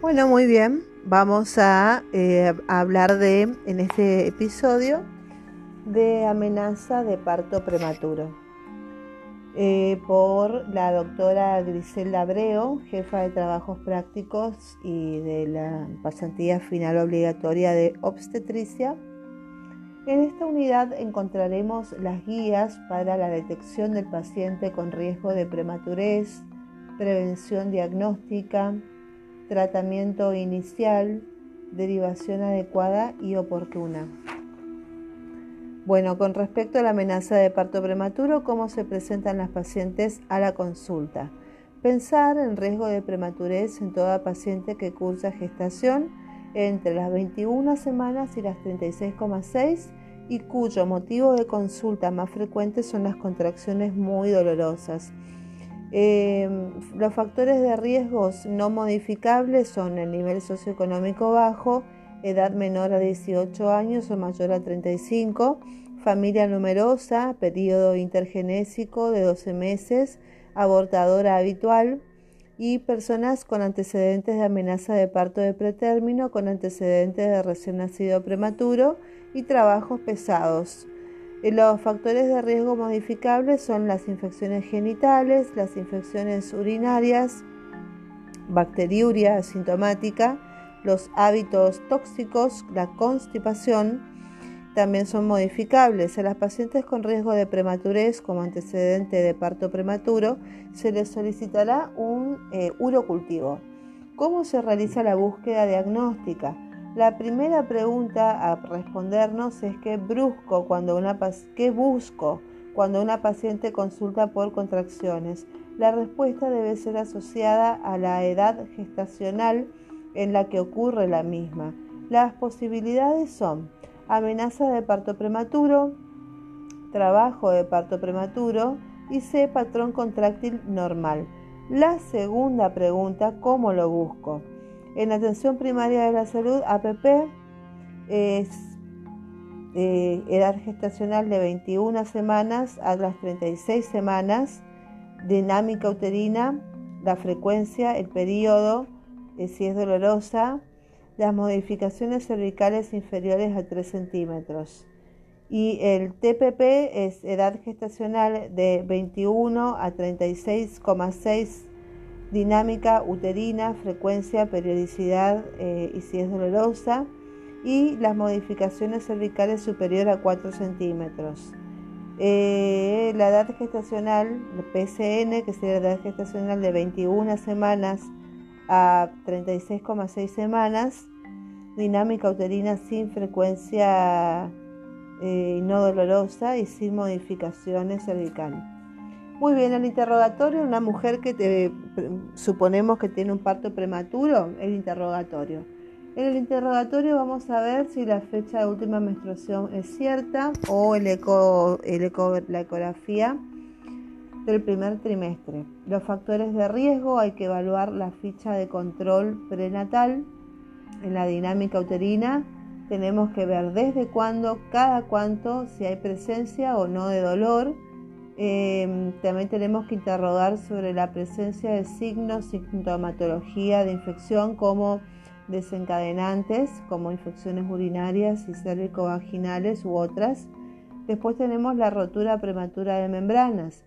Bueno, muy bien. Vamos a, eh, hablar de, en este episodio, de amenaza de parto prematuro. Eh, por la doctora Griselda Abreu, jefa de trabajos prácticos y de la pasantía final obligatoria de obstetricia. En esta unidad encontraremos las guías para la detección del paciente con riesgo de prematurez, prevención diagnóstica, tratamiento inicial, derivación adecuada y oportuna. Bueno, con respecto a la amenaza de parto prematuro, ¿cómo se presentan las pacientes a la consulta? Pensar en riesgo de prematurez en toda paciente que cursa gestación entre las 21 semanas y las 36,6 y cuyo motivo de consulta más frecuente son las contracciones muy dolorosas Em, los factores de riesgos no modificables son el nivel socioeconómico bajo, edad menor a 18 años o mayor a 35, familia numerosa, periodo intergenésico de 12 meses, abortadora habitual y personas con antecedentes de amenaza de parto de pretérmino, con antecedentes de recién nacido prematuro y trabajos pesados. Los factores de riesgo modificables son las infecciones genitales, las infecciones urinarias, bacteriuria asintomática, los hábitos tóxicos, la constipación, también son modificables. A las pacientes con riesgo de prematurez como antecedente de parto prematuro se les solicitará un eh, urocultivo. ¿Cómo se realiza la búsqueda diagnóstica? La primera pregunta a respondernos es qué brusco cuando una qué busco cuando una paciente consulta por contracciones. La respuesta debe ser asociada a la edad gestacional en la que ocurre la misma. Las posibilidades son amenaza de parto prematuro, trabajo de parto prematuro y C patrón contráctil normal. La segunda pregunta, ¿cómo lo busco? En atención primaria de la salud, APP, es eh, edad gestacional de 21 semanas a las 36 semanas, dinámica uterina, la frecuencia, el periodo, eh, si es dolorosa, las modificaciones cervicales inferiores a 3 centímetros. Y el TPP es edad gestacional de 21 a 36,6 dinámica uterina, frecuencia, periodicidad eh, y si es dolorosa, y las modificaciones cervicales superior a 4 centímetros. Eh, la edad gestacional, el PCN, que sería la edad gestacional de 21 semanas a 36,6 semanas, dinámica uterina sin frecuencia eh, no dolorosa y sin modificaciones cervicales. Muy bien, el interrogatorio, una mujer que te, suponemos que tiene un parto prematuro, el interrogatorio. En el interrogatorio vamos a ver si la fecha de última menstruación es cierta o el eco, la ecografía del primer trimestre. Los factores de riesgo hay que evaluar la ficha de control prenatal. En la dinámica uterina tenemos que ver desde cuándo, cada cuánto, si hay presencia o no de dolor Em, también tenemos que interrogar sobre la presencia de signos, sintomatología de infección como desencadenantes, como infecciones urinarias y cérvico-vaginales u otras. Después tenemos la rotura prematura de membranas.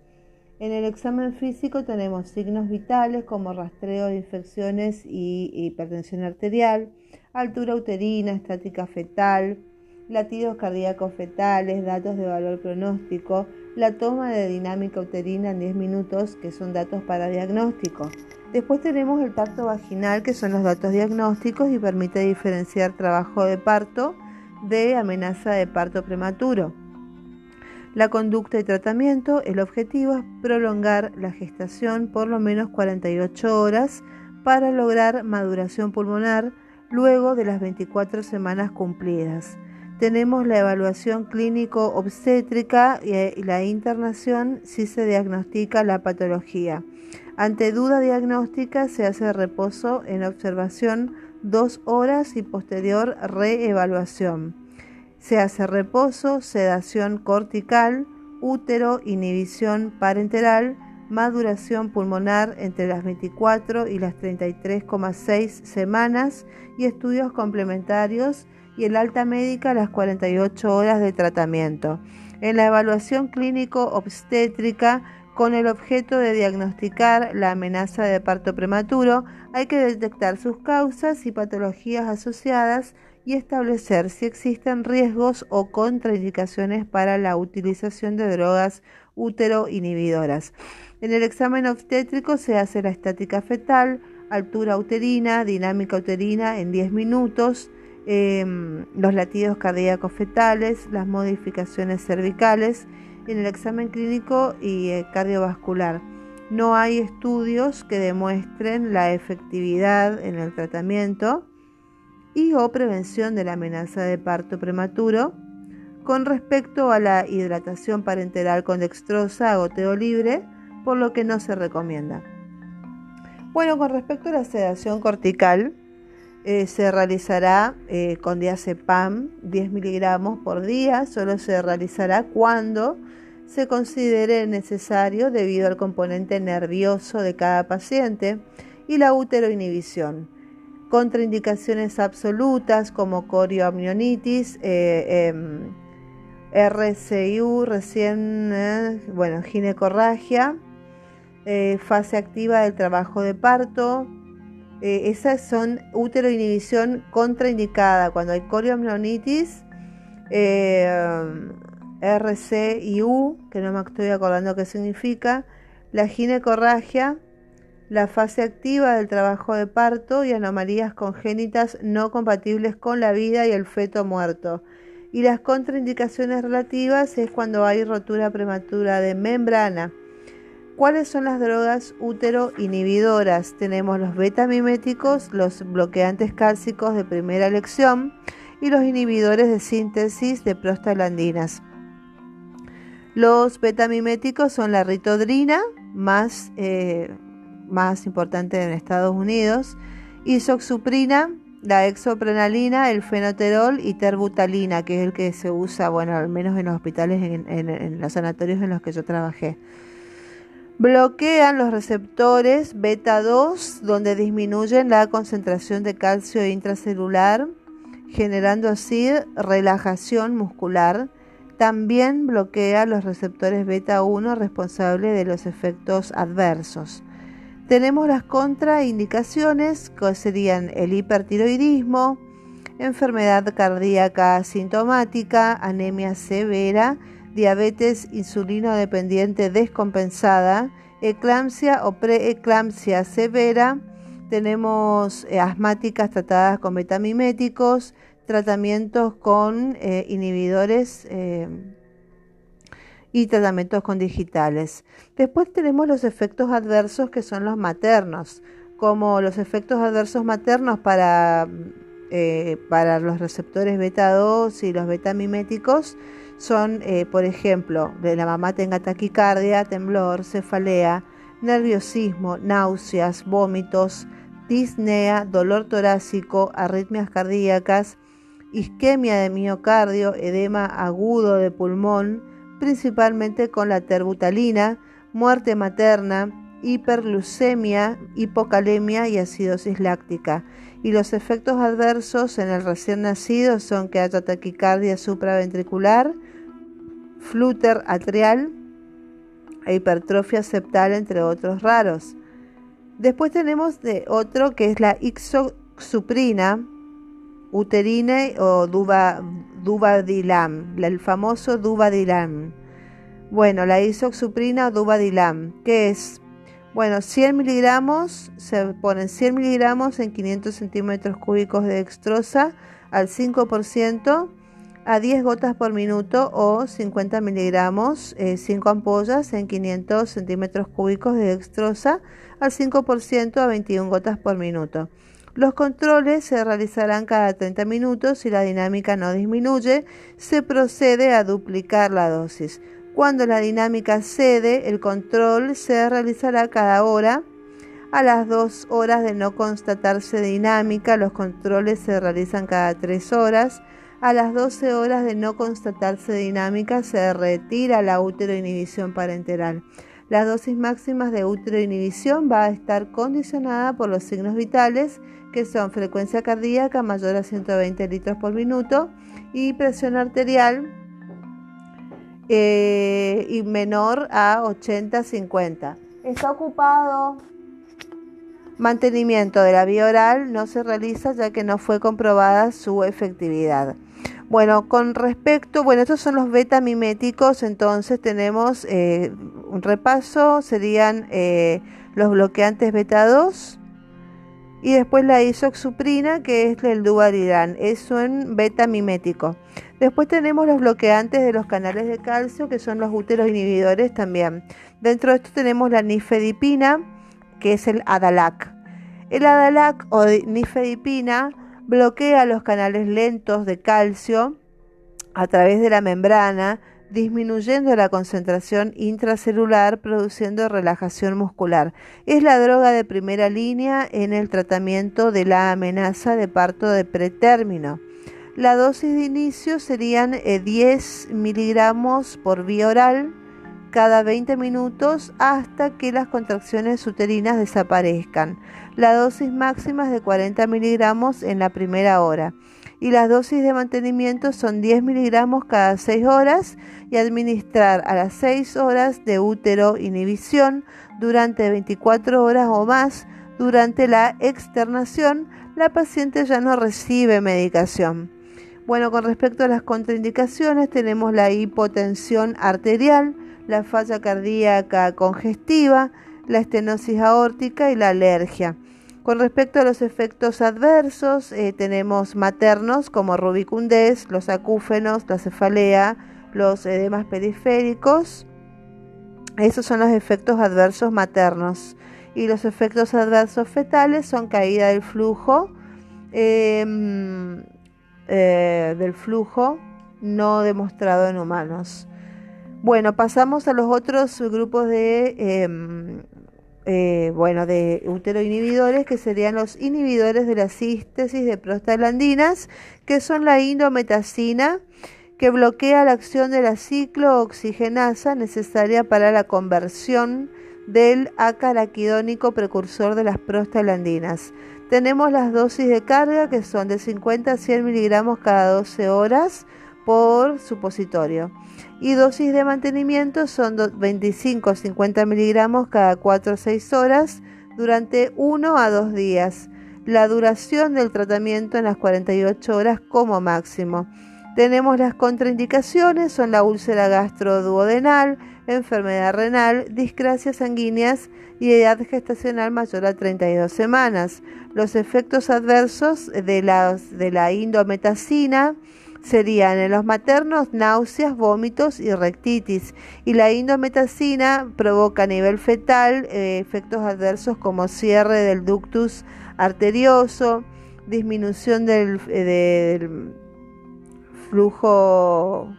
En el examen físico tenemos signos vitales como rastreo de infecciones y hipertensión arterial, altura uterina, estática fetal, latidos cardíacos fetales, datos de valor pronóstico, la toma de dinámica uterina en 10 minutos, que son datos para diagnóstico. Después tenemos el tacto vaginal, que son los datos diagnósticos y permite diferenciar trabajo de parto de amenaza de parto prematuro. La conducta y tratamiento, el objetivo es prolongar la gestación por lo menos 48 horas para lograr maduración pulmonar luego de las 24 semanas cumplidas tenemos la evaluación clínico obstétrica y la internación si se diagnostica la patología. Ante duda diagnóstica se hace reposo en observación dos horas y posterior reevaluación. Se hace reposo, sedación cortical, útero, inhibición parenteral, maduración pulmonar entre las 24 y las 33,6 semanas y estudios complementarios y el alta médica las 48 horas de tratamiento. En la evaluación clínico obstétrica con el objeto de diagnosticar la amenaza de parto prematuro, hay que detectar sus causas y patologías asociadas y establecer si existen riesgos o contraindicaciones para la utilización de drogas útero inhibidoras. En el examen obstétrico se hace la estática fetal, altura uterina, dinámica uterina en 10 minutos, em, los latidos cardíacos fetales, las modificaciones cervicales, en el examen clínico y eh, cardiovascular. No hay estudios que demuestren la efectividad en el tratamiento y o prevención de la amenaza de parto prematuro con respecto a la hidratación parenteral con dextrosa a goteo libre, por lo que no se recomienda. Bueno, con respecto a la sedación cortical, eh, se realizará eh, con diazepam 10 miligramos por día, solo se realizará cuando se considere necesario debido al componente nervioso de cada paciente y la uteroinhibición. Contraindicaciones absolutas como corioamnionitis, eh, em, RCIU, recién, eh, bueno, ginecorragia, fase activa del trabajo de parto. Esas son uteroinhibición contraindicada cuando hay corioamnionitis. RC y U, que no me estoy acordando qué significa, la ginecorragia, la fase activa del trabajo de parto y anomalías congénitas no compatibles con la vida y el feto muerto. Y las contraindicaciones relativas es cuando hay rotura prematura de membrana. ¿Cuáles son las drogas útero inhibidoras? Tenemos los betamiméticos, los bloqueantes cálcicos de primera elección y los inhibidores de síntesis de prostaglandinas. Los betamiméticos son la ritodrina, más, eh, más importante en Estados Unidos, isoxuprina, la exoprenalina, el fenoterol y terbutalina, que es el que se usa, bueno, al menos en los hospitales, en los sanatorios en los que yo trabajé. Bloquean los receptores beta 2, donde disminuyen la concentración de calcio intracelular, generando así relajación muscular también bloquea los receptores beta 1 responsables de los efectos adversos. Tenemos las contraindicaciones que serían el hipertiroidismo, enfermedad cardíaca asintomática, anemia severa, diabetes insulino dependiente descompensada, eclampsia o preeclampsia severa, tenemos eh, asmáticas tratadas con betamiméticos, tratamientos con eh, inhibidores eh, y tratamientos con digitales. Después tenemos los efectos adversos que son los maternos, como los efectos adversos maternos para, para los receptores beta 2 y los beta miméticos son, por ejemplo, de la mamá tenga taquicardia, temblor, cefalea, nerviosismo, náuseas, vómitos, disnea, dolor torácico, arritmias cardíacas, isquemia de miocardio, edema agudo de pulmón, principalmente con la terbutalina, muerte materna, hiperlucemia, hipocalemia y acidosis láctica. Y los efectos adversos en el recién nacido son que haya taquicardia supraventricular, flúter atrial e hipertrofia septal, entre otros raros. Después tenemos de otro que es la ixosuprina, uterine o duva, el famoso duvadilam. Bueno, la isoxuprina o duvadilam, ¿qué es? Bueno, 100 miligramos, se ponen 100 miligramos en 500 centímetros cúbicos de dextrosa al 5% a 10 gotas por minuto o 50 miligramos, 5 eh, ampollas en 500 centímetros cúbicos de dextrosa al 5% a 21 gotas por minuto. Los controles se realizarán cada 30 minutos. Si la dinámica no disminuye, se procede a duplicar la dosis. Cuando la dinámica cede, el control se realizará cada hora. A las 2 horas de no constatarse dinámica, los controles se realizan cada 3 horas. A las 12 horas de no constatarse dinámica, se retira la útero inhibición parenteral. Las dosis máximas de inhibición va a estar condicionada por los signos vitales, que son frecuencia cardíaca mayor a 120 litros por minuto y presión arterial eh, y menor a 80-50. Está ocupado. Mantenimiento de la vía oral no se realiza ya que no fue comprobada su efectividad. Bueno, con respecto, bueno, estos son los beta miméticos, entonces tenemos eh, un repaso, serían eh, los bloqueantes beta 2 y después la isoxuprina que es el duvalidán, es un beta mimético. Después tenemos los bloqueantes de los canales de calcio que son los úteros inhibidores también. Dentro de esto tenemos la nifedipina que es el Adalac. El Adalac o nifedipina bloquea los canales lentos de calcio a través de la membrana, disminuyendo la concentración intracelular, produciendo relajación muscular. Es la droga de primera línea en el tratamiento de la amenaza de parto de pretérmino. La dosis de inicio serían 10 eh, miligramos por vía oral cada 20 minutos hasta que las contracciones uterinas desaparezcan. La dosis máxima es de 40 miligramos en la primera hora y las dosis de mantenimiento son 10 miligramos cada 6 horas y administrar a las 6 horas de útero inhibición durante 24 horas o más. Durante la externación, la paciente ya no recibe medicación. Bueno, con respecto a las contraindicaciones, tenemos la hipotensión arterial, la falla cardíaca congestiva, la estenosis aórtica y la alergia. Con respecto a los efectos adversos, eh, tenemos maternos como rubicundez, los acúfenos, la cefalea, los edemas periféricos. Esos son los efectos adversos maternos. Y los efectos adversos fetales son caída del flujo, em, eh, del flujo no demostrado en humanos. Bueno, pasamos a los otros grupos de, em, eh, bueno, de inhibidores que serían los inhibidores de la síntesis de prostaglandinas, que son la indometacina, que bloquea la acción de la ciclooxigenasa necesaria para la conversión del acaraquidónico precursor de las prostaglandinas. Tenemos las dosis de carga que son de 50 a 100 miligramos cada 12 horas por supositorio y dosis de mantenimiento son 25 a 50 miligramos cada 4 o 6 horas durante 1 a 2 días. La duración del tratamiento en las 48 horas como máximo. Tenemos las contraindicaciones, son la úlcera gastroduodenal, enfermedad renal, discrasias sanguíneas y edad gestacional mayor a 32 semanas. Los efectos adversos de, las, de la indometacina, serían en los maternos náuseas, vómitos y rectitis. Y la indometacina provoca a nivel fetal eh, efectos adversos como cierre del ductus arterioso, disminución del, eh, del flujo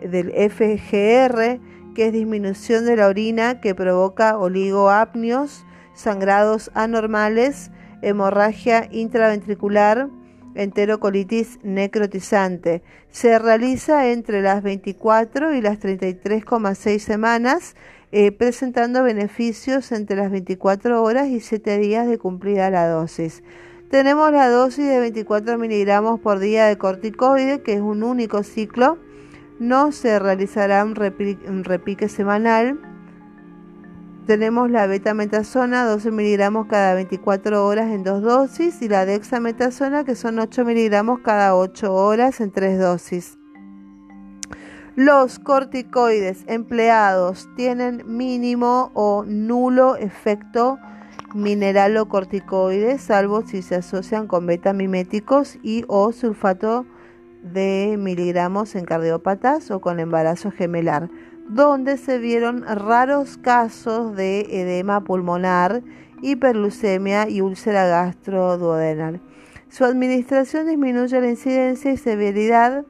del FGR, que es disminución de la orina que provoca oligoapnios, sangrados anormales, hemorragia intraventricular, enterocolitis necrotizante. Se realiza entre las 24 y las 33,6 semanas, eh, presentando beneficios entre las 24 horas y 7 días de cumplida la dosis. Tenemos la dosis de 24 miligramos por día de corticoide, que es un único ciclo. No se realizará un repique semanal tenemos la betametasona, 12 miligramos cada 24 horas en dos dosis, y la dexametasona, que son 8 miligramos cada 8 horas en tres dosis. Los corticoides empleados tienen mínimo o nulo efecto mineralocorticoide, salvo si se asocian con betamiméticos y o sulfato de miligramos en cardiópatas o con embarazo gemelar donde se vieron raros casos de edema pulmonar, hiperlucemia y úlcera gastroduodenal. Su administración disminuye la incidencia y severidad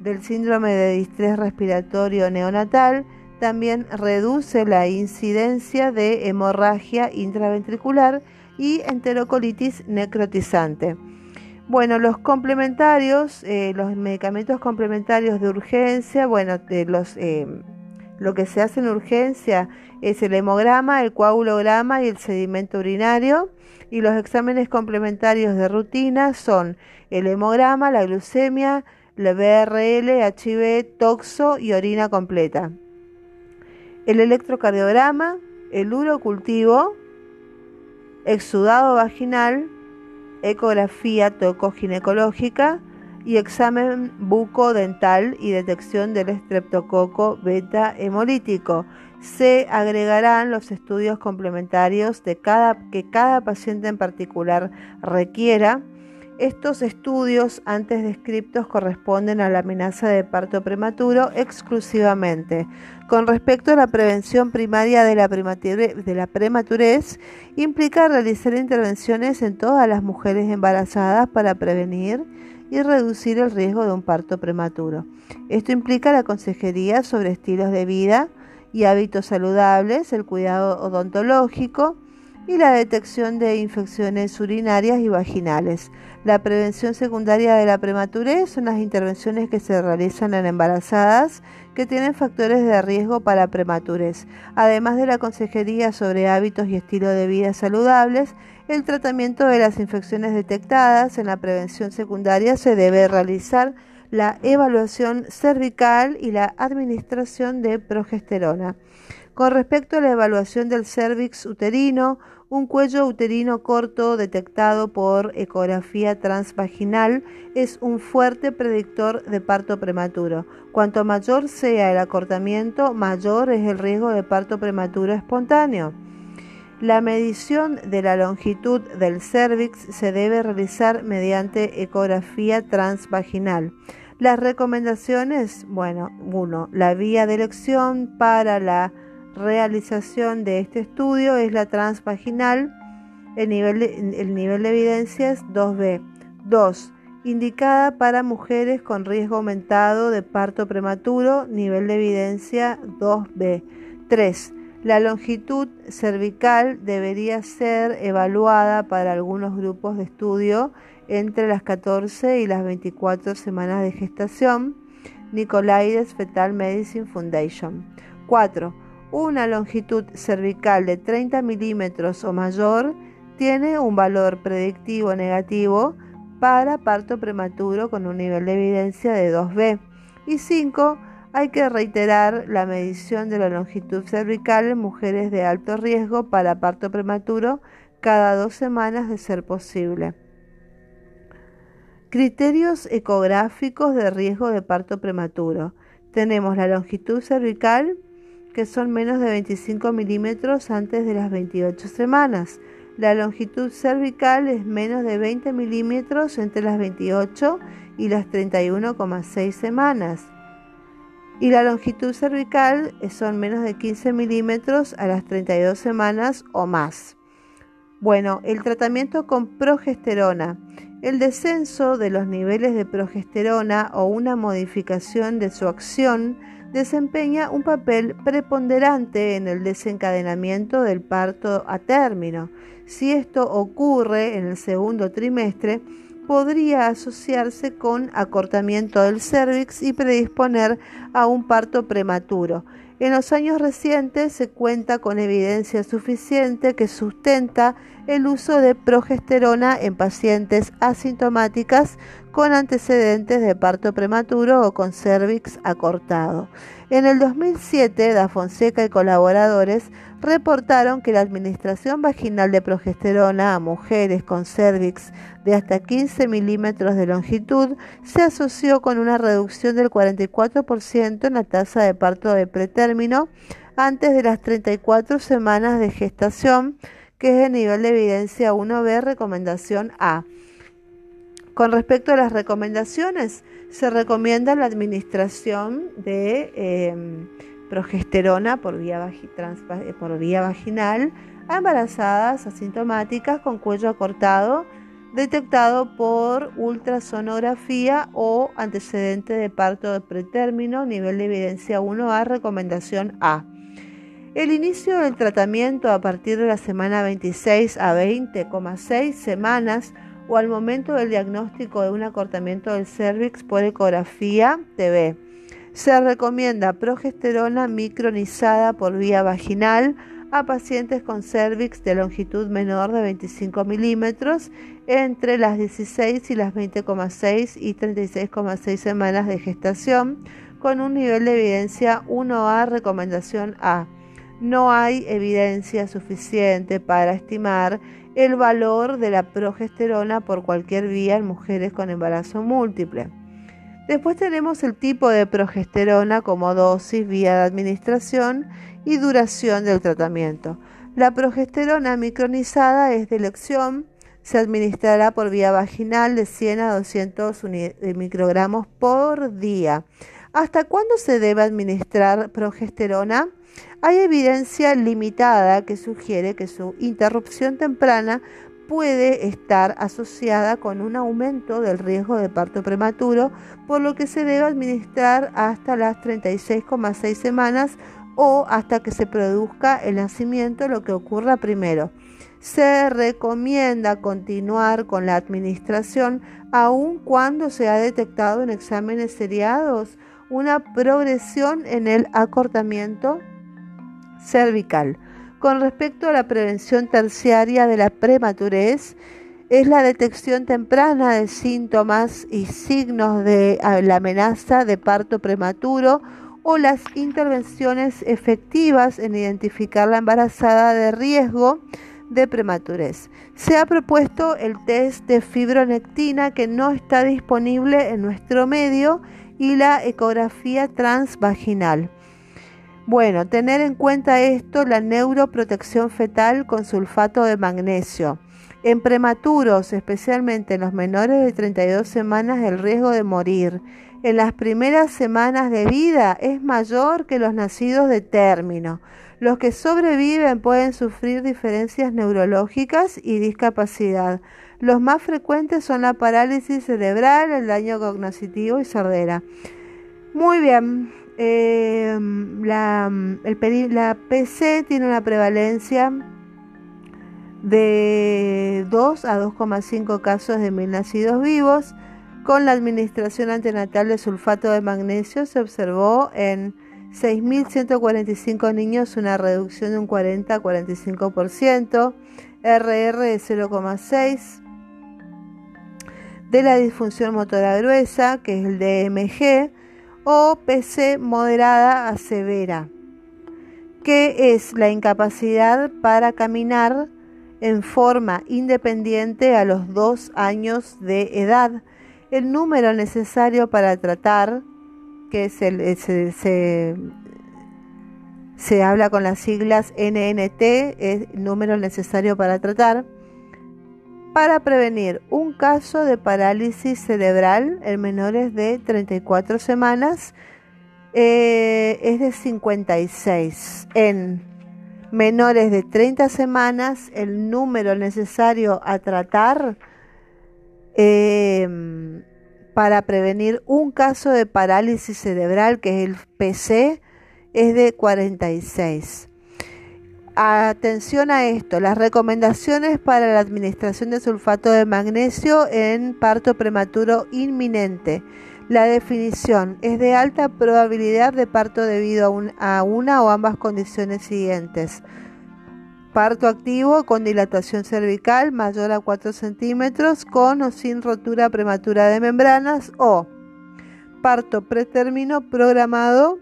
del síndrome de distrés respiratorio neonatal, también reduce la incidencia de hemorragia intraventricular y enterocolitis necrotizante. Bueno, los complementarios, eh, los medicamentos complementarios de urgencia, bueno, de los eh, Lo que se hace en urgencia es el hemograma, el coagulograma y el sedimento urinario. Y los exámenes complementarios de rutina son el hemograma, la glucemia, la BRL, HIV, toxo y orina completa. El electrocardiograma, el urocultivo, exudado vaginal, ecografía tocoginecológica y examen bucodental y detección del estreptococo beta hemolítico. Se agregarán los estudios complementarios de cada, que cada paciente en particular requiera estos estudios antes descriptos corresponden a la amenaza de parto prematuro exclusivamente. Con respecto a la prevención primaria de la, de la prematurez, implica realizar intervenciones en todas las mujeres embarazadas para prevenir y reducir el riesgo de un parto prematuro. Esto implica la consejería sobre estilos de vida y hábitos saludables, el cuidado odontológico, y la detección de infecciones urinarias y vaginales. La prevención secundaria de la prematurez son las intervenciones que se realizan en embarazadas que tienen factores de riesgo para prematurez. Además de la consejería sobre hábitos y estilo de vida saludables, el tratamiento de las infecciones detectadas en la prevención secundaria se debe realizar la evaluación cervical y la administración de progesterona. Con respecto a la evaluación del cervix uterino, un cuello uterino corto detectado por ecografía transvaginal es un fuerte predictor de parto prematuro. Cuanto mayor sea el acortamiento, mayor es el riesgo de parto prematuro espontáneo. La medición de la longitud del cervix se debe realizar mediante ecografía transvaginal. Las recomendaciones, bueno, uno, la vía de elección para la realización de este estudio es la transvaginal. El nivel el nivel de evidencia es 2B. 2. Indicada para mujeres con riesgo aumentado de parto prematuro, nivel de evidencia 2B. 3. La longitud cervical debería ser evaluada para algunos grupos de estudio entre las 14 y las 24 semanas de gestación. Nicolaides Fetal Medicine Foundation. 4 una longitud cervical de 30 milímetros o mayor tiene un valor predictivo negativo para parto prematuro con un nivel de evidencia de 2B. Y 5. Hay que reiterar la medición de la longitud cervical en mujeres de alto riesgo para parto prematuro cada dos semanas de ser posible. Criterios ecográficos de riesgo de parto prematuro. Tenemos la longitud cervical, que son menos de 25 milímetros antes de las 28 semanas. La longitud cervical es menos de 20 milímetros entre las 28 y las 31,6 semanas. Y la longitud cervical son menos de 15 milímetros a las 32 semanas o más. Bueno, el tratamiento con progesterona. El descenso de los niveles de progesterona o una modificación de su acción desempeña un papel preponderante en el desencadenamiento del parto a término. Si esto ocurre en el segundo trimestre, podría asociarse con acortamiento del cervix y predisponer a un parto prematuro. En los años recientes se cuenta con evidencia suficiente que sustenta el uso de progesterona en pacientes asintomáticas con antecedentes de parto prematuro o con cervix acortado. En el 2007, Da Fonseca y colaboradores reportaron que la administración vaginal de progesterona a mujeres con cervix de hasta 15 milímetros de longitud se asoció con una reducción del 44% en la tasa de parto de pretérmino antes de las 34 semanas de gestación, que es el nivel de evidencia 1B recomendación A. Con respecto a las recomendaciones, se recomienda la administración de em, progesterona por vía, eh, vaginal a embarazadas asintomáticas con cuello acortado detectado por ultrasonografía o antecedente de parto de pretérmino, nivel de evidencia 1A, recomendación A. El inicio del tratamiento a partir de la semana 26 a 20,6 semanas o al momento del diagnóstico de un acortamiento del cervix por ecografía TV. Se recomienda progesterona micronizada por vía vaginal a pacientes con cervix de longitud menor de 25 milímetros entre las 16 y las 20,6 y 36,6 semanas de gestación con un nivel de evidencia 1A recomendación A. No hay evidencia suficiente para estimar el valor de la progesterona por cualquier vía en mujeres con embarazo múltiple. Después tenemos el tipo de progesterona como dosis, vía de administración y duración del tratamiento. La progesterona micronizada es de elección, se administrará por vía vaginal de 100 a 200 microgramos por día. ¿Hasta cuándo se debe administrar progesterona? Hay evidencia limitada que sugiere que su interrupción temprana puede estar asociada con un aumento del riesgo de parto prematuro, por lo que se debe administrar hasta las 36,6 semanas o hasta que se produzca el nacimiento, lo que ocurra primero. Se recomienda continuar con la administración aun cuando se ha detectado en exámenes seriados una progresión en el acortamiento cervical. Con respecto a la prevención terciaria de la prematurez, es la detección temprana de síntomas y signos de la amenaza de parto prematuro o las intervenciones efectivas en identificar la embarazada de riesgo de prematurez. Se ha propuesto el test de fibronectina que no está disponible en nuestro medio y la ecografía transvaginal. Bueno, tener en cuenta esto la neuroprotección fetal con sulfato de magnesio. En prematuros, especialmente en los menores de 32 semanas, el riesgo de morir en las primeras semanas de vida es mayor que los nacidos de término. Los que sobreviven pueden sufrir diferencias neurológicas y discapacidad. Los más frecuentes son la parálisis cerebral, el daño cognitivo y sordera. Muy bien, eh, la, la PC tiene una prevalencia de 2 a 2,5 casos de mil nacidos vivos. Con la administración antenatal de sulfato de magnesio se observó en 6.145 niños una reducción de un 40 a 45%, RR de 0,6 de la disfunción motora gruesa, que es el DMG, o PC moderada a severa, que es la incapacidad para caminar en forma independiente a los dos años de edad. El número necesario para tratar, que es el, se, se, habla con las siglas NNT, es el número necesario para tratar, para prevenir un caso de parálisis cerebral en menores de 34 semanas, eh, es de 56. En menores de 30 semanas, el número necesario a tratar Em, para prevenir un caso de parálisis cerebral, que es el PC, es de 46. Atención a esto, las recomendaciones para la administración de sulfato de magnesio en parto prematuro inminente. La definición es de alta probabilidad de parto debido a, una o ambas condiciones siguientes Parto activo con dilatación cervical mayor a 4 centímetros con o sin rotura prematura de membranas o parto pretérmino programado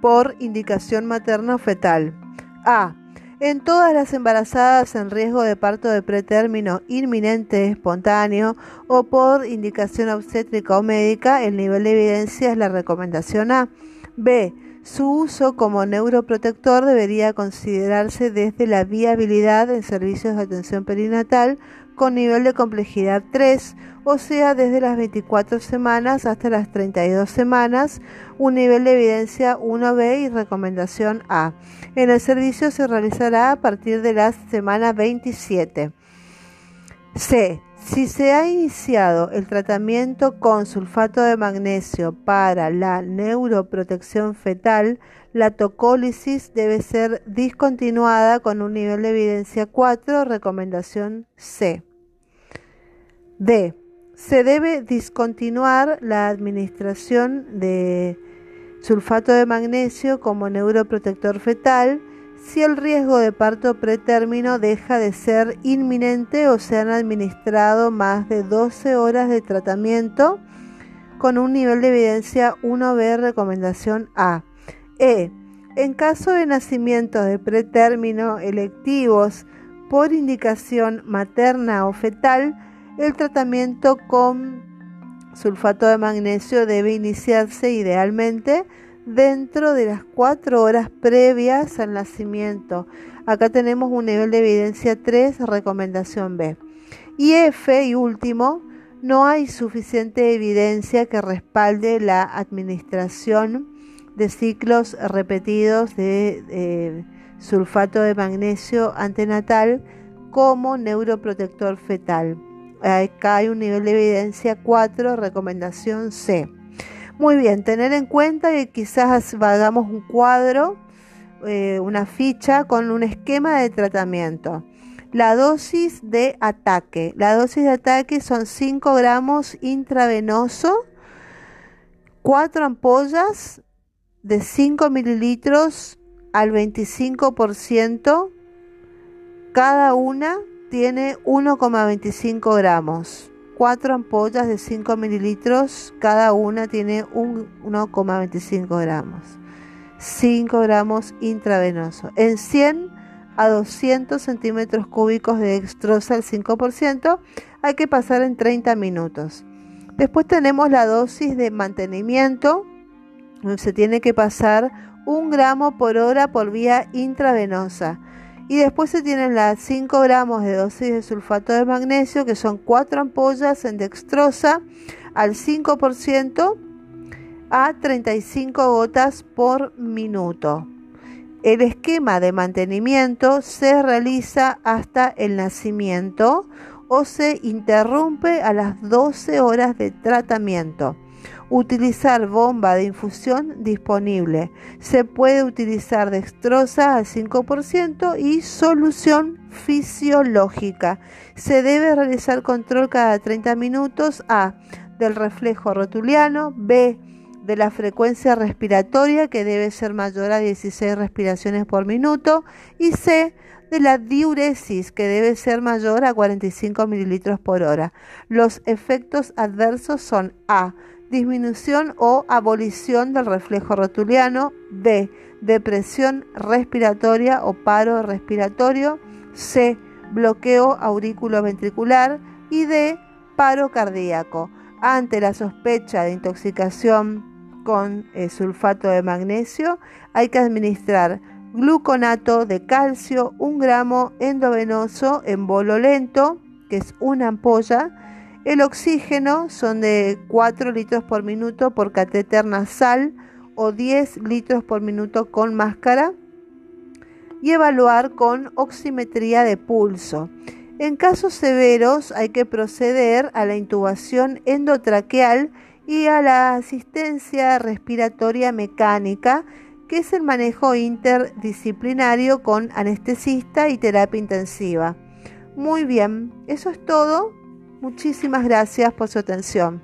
por indicación materno fetal. A. En todas las embarazadas en riesgo de parto de pretérmino inminente espontáneo o por indicación obstétrica o médica, el nivel de evidencia es la recomendación A. B su uso como neuroprotector debería considerarse desde la viabilidad en servicios de atención perinatal con nivel de complejidad 3, o sea, desde las 24 semanas hasta las 32 semanas, un nivel de evidencia 1B y recomendación A. En el servicio se realizará a partir de la semana 27. C. Si se ha iniciado el tratamiento con sulfato de magnesio para la neuroprotección fetal, la tocólisis debe ser discontinuada con un nivel de evidencia 4, recomendación C. D. Se debe discontinuar la administración de sulfato de magnesio como neuroprotector fetal si el riesgo de parto pretérmino deja de ser inminente o se han administrado más de 12 horas de tratamiento con un nivel de evidencia 1B recomendación A. E. En caso de nacimiento de pretérmino electivos por indicación materna o fetal, el tratamiento con sulfato de magnesio debe iniciarse idealmente dentro de las cuatro horas previas al nacimiento. Acá tenemos un nivel de evidencia 3, recomendación B. Y F, y último, no hay suficiente evidencia que respalde la administración de ciclos repetidos de sulfato de magnesio antenatal como neuroprotector fetal. Acá hay un nivel de evidencia 4, recomendación C. Muy bien, tener en cuenta que quizás hagamos un cuadro, eh, una ficha con un esquema de tratamiento. La dosis de ataque. La dosis de ataque son 5 gramos intravenoso, 4 ampollas de 5 mililitros al 25%. Cada una tiene 1,25 gramos. 4 ampollas de 5 mililitros, cada una tiene 1,25 gramos. 5 gramos intravenoso. En 100 a 200 centímetros cúbicos de dextrosa al 5% hay que pasar en 30 minutos. Después tenemos la dosis de mantenimiento. Se tiene que pasar 1 gramo por hora por vía intravenosa. Y después se tienen las 5 gramos de dosis de sulfato de magnesio, que son 4 ampollas en dextrosa al 5% a 35 gotas por minuto. El esquema de mantenimiento se realiza hasta el nacimiento o se interrumpe a las 12 horas de tratamiento. Utilizar bomba de infusión disponible. Se puede utilizar dextrosa al 5% y solución fisiológica. Se debe realizar control cada 30 minutos A del reflejo rotuliano, B de la frecuencia respiratoria que debe ser mayor a 16 respiraciones por minuto y C de la diuresis que debe ser mayor a 45 mililitros por hora. Los efectos adversos son A disminución o abolición del reflejo rotuliano, B, depresión respiratoria o paro respiratorio, C, bloqueo auriculoventricular y D, paro cardíaco. Ante la sospecha de intoxicación con eh, sulfato de magnesio, hay que administrar gluconato de calcio, un gramo endovenoso en bolo lento, que es una ampolla, el oxígeno son de 4 litros por minuto por catéter nasal o 10 litros por minuto con máscara y evaluar con oximetría de pulso. En casos severos hay que proceder a la intubación endotraqueal y a la asistencia respiratoria mecánica, que es el manejo interdisciplinario con anestesista y terapia intensiva. Muy bien, eso es todo. Muchísimas gracias por su atención.